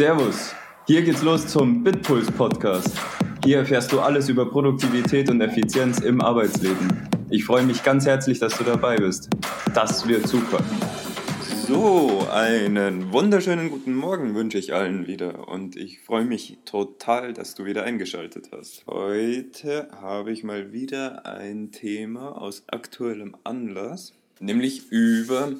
Servus, hier geht's los zum Bitpuls Podcast. Hier erfährst du alles über Produktivität und Effizienz im Arbeitsleben. Ich freue mich ganz herzlich, dass du dabei bist. Das wird super. So, einen wunderschönen guten Morgen wünsche ich allen wieder und ich freue mich total, dass du wieder eingeschaltet hast. Heute habe ich mal wieder ein Thema aus aktuellem Anlass, nämlich über,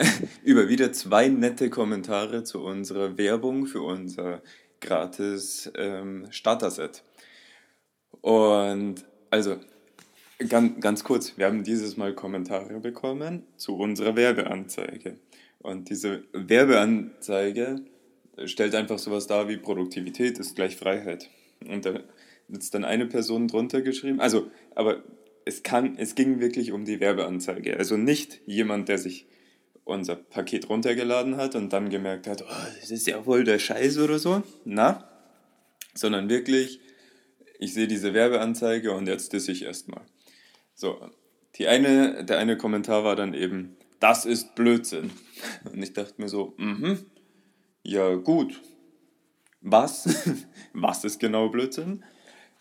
über wieder zwei nette Kommentare zu unserer Werbung für unser gratis ähm, Starter-Set. Und also Ganz, ganz kurz, wir haben dieses Mal Kommentare bekommen zu unserer Werbeanzeige. Und diese Werbeanzeige stellt einfach sowas dar wie Produktivität ist gleich Freiheit. Und da ist dann eine Person drunter geschrieben. Also, aber es, kann, es ging wirklich um die Werbeanzeige. Also nicht jemand, der sich unser Paket runtergeladen hat und dann gemerkt hat, oh, das ist ja wohl der Scheiß oder so. Na, sondern wirklich, ich sehe diese Werbeanzeige und jetzt disse ich erstmal. So, die eine, der eine Kommentar war dann eben, das ist Blödsinn. Und ich dachte mir so, mhm, ja gut. Was? Was ist genau Blödsinn?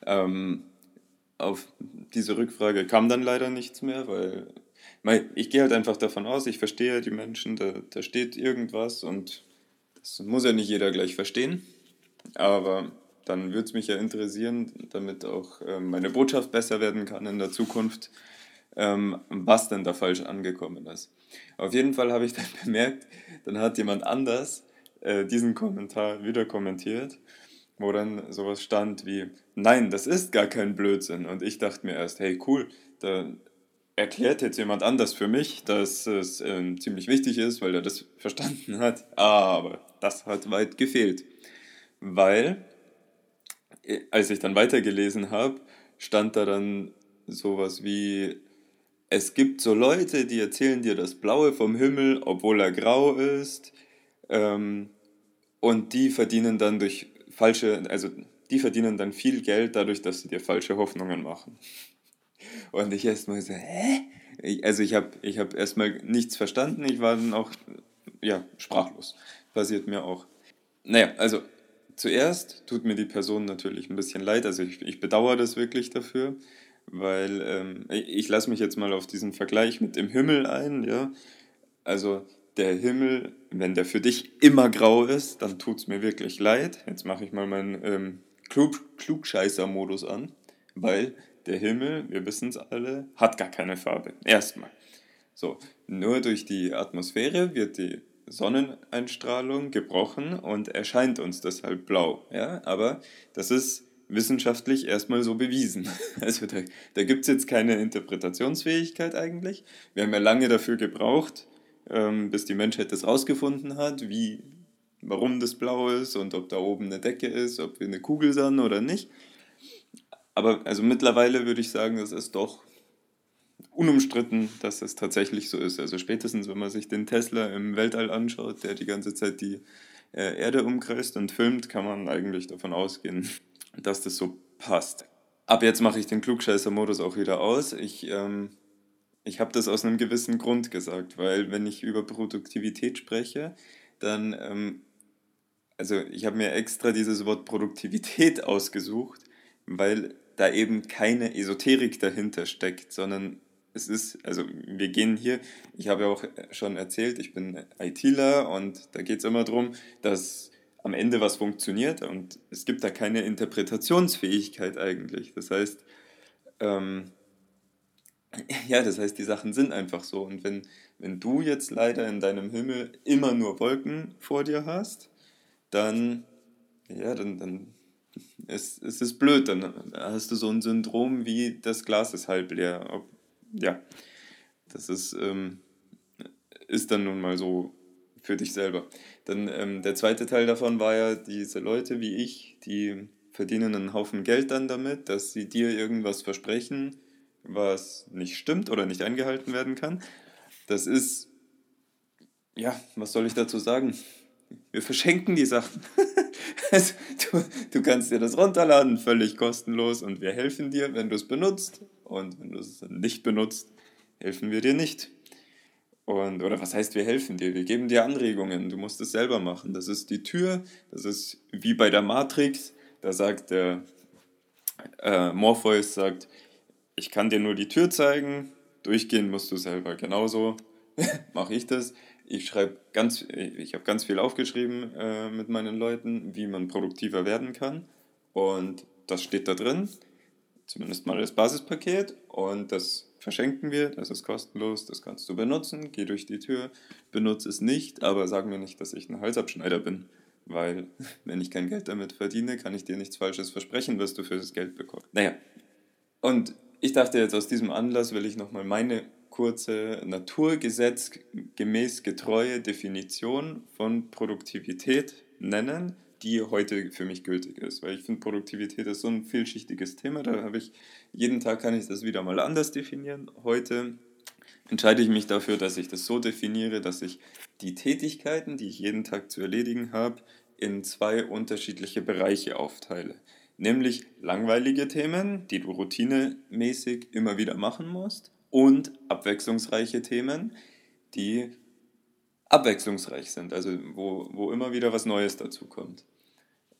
Ähm, auf diese Rückfrage kam dann leider nichts mehr, weil ich gehe halt einfach davon aus, ich verstehe die Menschen, da, da steht irgendwas und das muss ja nicht jeder gleich verstehen. Aber dann würde es mich ja interessieren, damit auch ähm, meine Botschaft besser werden kann in der Zukunft, ähm, was denn da falsch angekommen ist. Auf jeden Fall habe ich dann bemerkt, dann hat jemand anders äh, diesen Kommentar wieder kommentiert, wo dann sowas stand wie, nein, das ist gar kein Blödsinn. Und ich dachte mir erst, hey cool, da erklärt jetzt jemand anders für mich, dass es äh, ziemlich wichtig ist, weil er das verstanden hat. Aber das hat weit gefehlt. Weil als ich dann weitergelesen habe, stand da dann sowas wie, es gibt so Leute, die erzählen dir das Blaue vom Himmel, obwohl er grau ist. Ähm, und die verdienen dann durch falsche, also die verdienen dann viel Geld dadurch, dass sie dir falsche Hoffnungen machen. Und ich erstmal so, hä? Ich, also ich habe ich hab erstmal nichts verstanden, ich war dann auch, ja, sprachlos. Passiert mir auch. Naja, also zuerst tut mir die Person natürlich ein bisschen leid, also ich, ich bedauere das wirklich dafür, weil ähm, ich lasse mich jetzt mal auf diesen Vergleich mit dem Himmel ein, ja. Also der Himmel, wenn der für dich immer grau ist, dann tut es mir wirklich leid. Jetzt mache ich mal meinen ähm, Klug Klugscheißer-Modus an, weil der Himmel, wir wissen es alle, hat gar keine Farbe. Erstmal. So, nur durch die Atmosphäre wird die Sonneneinstrahlung gebrochen und erscheint uns deshalb blau. Ja? Aber das ist wissenschaftlich erstmal so bewiesen. Also da, da gibt es jetzt keine Interpretationsfähigkeit eigentlich. Wir haben ja lange dafür gebraucht, ähm, bis die Menschheit das rausgefunden hat, wie, warum das blau ist und ob da oben eine Decke ist, ob wir eine Kugel sind oder nicht. Aber also mittlerweile würde ich sagen, das ist doch unumstritten, dass es tatsächlich so ist. Also spätestens, wenn man sich den Tesla im Weltall anschaut, der die ganze Zeit die äh, Erde umkreist und filmt, kann man eigentlich davon ausgehen, dass das so passt. Ab jetzt mache ich den Klugscheißer-Modus auch wieder aus. Ich, ähm, ich habe das aus einem gewissen Grund gesagt, weil wenn ich über Produktivität spreche, dann, ähm, also ich habe mir extra dieses Wort Produktivität ausgesucht, weil da eben keine Esoterik dahinter steckt, sondern es ist, also wir gehen hier, ich habe ja auch schon erzählt, ich bin ITler und da geht es immer darum, dass am Ende was funktioniert und es gibt da keine Interpretationsfähigkeit eigentlich. Das heißt, ähm, ja, das heißt, die Sachen sind einfach so. Und wenn, wenn du jetzt leider in deinem Himmel immer nur Wolken vor dir hast, dann, ja, dann, dann es, es ist blöd, dann hast du so ein Syndrom wie das Glas ist halb leer ja, das ist, ähm, ist dann nun mal so für dich selber. Dann ähm, der zweite Teil davon war ja diese Leute wie ich, die verdienen einen Haufen Geld dann damit, dass sie dir irgendwas versprechen, was nicht stimmt oder nicht eingehalten werden kann. Das ist, ja, was soll ich dazu sagen? Wir verschenken die Sachen. also, du, du kannst dir das runterladen, völlig kostenlos und wir helfen dir, wenn du es benutzt. Und wenn du es nicht benutzt, helfen wir dir nicht. Und, oder was heißt, wir helfen dir? Wir geben dir Anregungen. Du musst es selber machen. Das ist die Tür. Das ist wie bei der Matrix. Da sagt der äh, Morpheus, sagt, ich kann dir nur die Tür zeigen. Durchgehen musst du selber. Genauso mache ich das. Ich schreibe ganz, ich habe ganz viel aufgeschrieben äh, mit meinen Leuten, wie man produktiver werden kann. Und das steht da drin. Zumindest mal das Basispaket. Und das verschenken wir, das ist kostenlos, das kannst du benutzen, geh durch die Tür, benutze es nicht, aber sag mir nicht, dass ich ein Halsabschneider bin, weil wenn ich kein Geld damit verdiene, kann ich dir nichts Falsches versprechen, was du für das Geld bekommst. Naja, und ich dachte jetzt aus diesem Anlass will ich nochmal meine kurze naturgesetzgemäß getreue Definition von Produktivität nennen, die heute für mich gültig ist. Weil ich finde, Produktivität ist so ein vielschichtiges Thema. Da habe ich jeden Tag kann ich das wieder mal anders definieren. Heute entscheide ich mich dafür, dass ich das so definiere, dass ich die Tätigkeiten, die ich jeden Tag zu erledigen habe, in zwei unterschiedliche Bereiche aufteile. Nämlich langweilige Themen, die du routinemäßig immer wieder machen musst, und abwechslungsreiche Themen, die abwechslungsreich sind, also wo, wo immer wieder was Neues dazu kommt.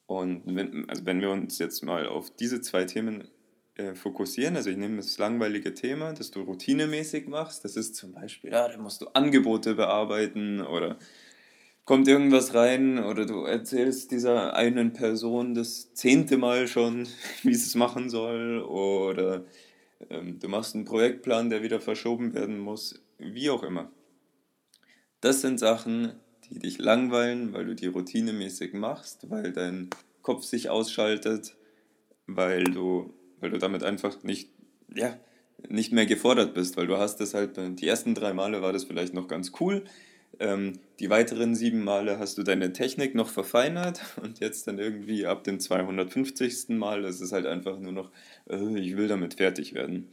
Und wenn, also wenn wir uns jetzt mal auf diese zwei Themen äh, fokussieren, also ich nehme das langweilige Thema, das du routinemäßig machst, das ist zum Beispiel, ja, da musst du Angebote bearbeiten oder kommt irgendwas rein oder du erzählst dieser einen Person das zehnte Mal schon, wie sie es machen soll oder du machst einen Projektplan, der wieder verschoben werden muss, wie auch immer. Das sind Sachen, die dich langweilen, weil du die routinemäßig machst, weil dein Kopf sich ausschaltet, weil du, weil du damit einfach nicht, ja, nicht mehr gefordert bist, weil du hast das halt, die ersten drei Male war das vielleicht noch ganz cool, ähm, die weiteren sieben Male hast du deine Technik noch verfeinert und jetzt dann irgendwie ab dem 250. Mal ist es halt einfach nur noch, äh, ich will damit fertig werden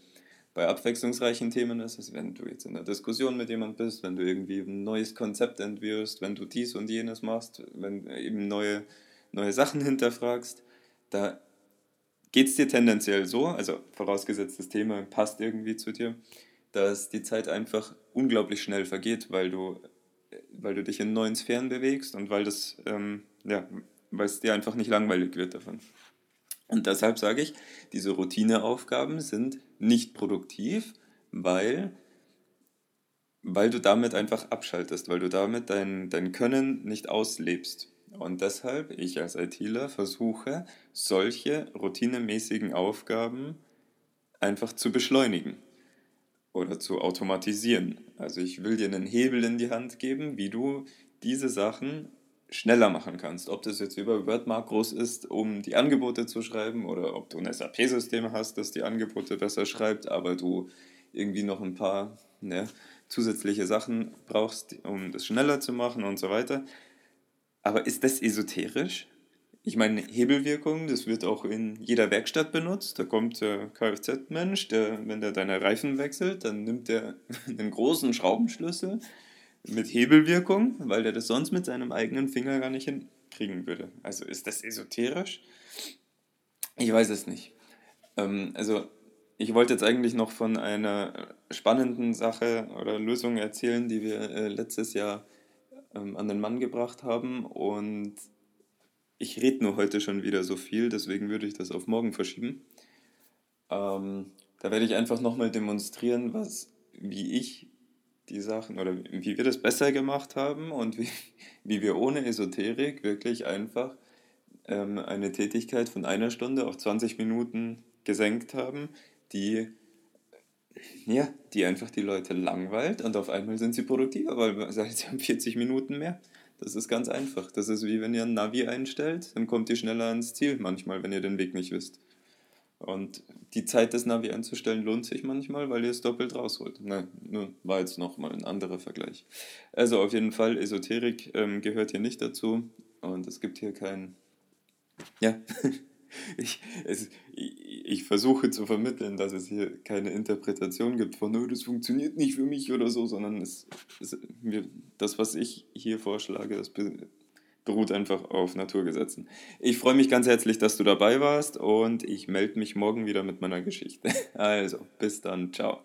bei abwechslungsreichen Themen ist es, wenn du jetzt in einer Diskussion mit jemand bist, wenn du irgendwie ein neues Konzept entwirfst, wenn du dies und jenes machst, wenn eben neue, neue Sachen hinterfragst, da geht es dir tendenziell so, also vorausgesetzt das Thema passt irgendwie zu dir, dass die Zeit einfach unglaublich schnell vergeht, weil du, weil du dich in neuen Sphären bewegst und weil das, ähm, ja, weil es dir einfach nicht langweilig wird davon. Und deshalb sage ich, diese Routineaufgaben sind nicht produktiv, weil, weil du damit einfach abschaltest, weil du damit dein, dein Können nicht auslebst. Und deshalb, ich als ITler versuche, solche routinemäßigen Aufgaben einfach zu beschleunigen oder zu automatisieren. Also ich will dir einen Hebel in die Hand geben, wie du diese Sachen schneller machen kannst. Ob das jetzt über Word-Makros ist, um die Angebote zu schreiben, oder ob du ein SAP-System hast, das die Angebote besser schreibt, aber du irgendwie noch ein paar ne, zusätzliche Sachen brauchst, um das schneller zu machen und so weiter. Aber ist das esoterisch? Ich meine, Hebelwirkung, das wird auch in jeder Werkstatt benutzt. Da kommt der Kfz-Mensch, der, wenn der deine Reifen wechselt, dann nimmt er einen großen Schraubenschlüssel, mit Hebelwirkung, weil der das sonst mit seinem eigenen Finger gar nicht hinkriegen würde. Also ist das esoterisch? Ich weiß es nicht. Ähm, also ich wollte jetzt eigentlich noch von einer spannenden Sache oder Lösung erzählen, die wir äh, letztes Jahr ähm, an den Mann gebracht haben und ich rede nur heute schon wieder so viel, deswegen würde ich das auf morgen verschieben. Ähm, da werde ich einfach nochmal demonstrieren, was, wie ich die Sachen oder wie wir das besser gemacht haben und wie, wie wir ohne Esoterik wirklich einfach ähm, eine Tätigkeit von einer Stunde auf 20 Minuten gesenkt haben, die, ja, die einfach die Leute langweilt und auf einmal sind sie produktiver, weil sie haben 40 Minuten mehr. Das ist ganz einfach. Das ist wie wenn ihr ein Navi einstellt, dann kommt ihr schneller ans Ziel manchmal, wenn ihr den Weg nicht wisst. Und die Zeit des Navi einzustellen lohnt sich manchmal, weil ihr es doppelt rausholt. Nur war jetzt nochmal ein anderer Vergleich. Also auf jeden Fall, Esoterik ähm, gehört hier nicht dazu und es gibt hier kein... Ja, ich, es, ich, ich, versuche zu vermitteln, dass es hier keine Interpretation gibt von, oh, das funktioniert nicht für mich oder so, sondern es, es, das, was ich hier vorschlage, das beruht einfach auf Naturgesetzen. Ich freue mich ganz herzlich, dass du dabei warst und ich melde mich morgen wieder mit meiner Geschichte. Also, bis dann, ciao.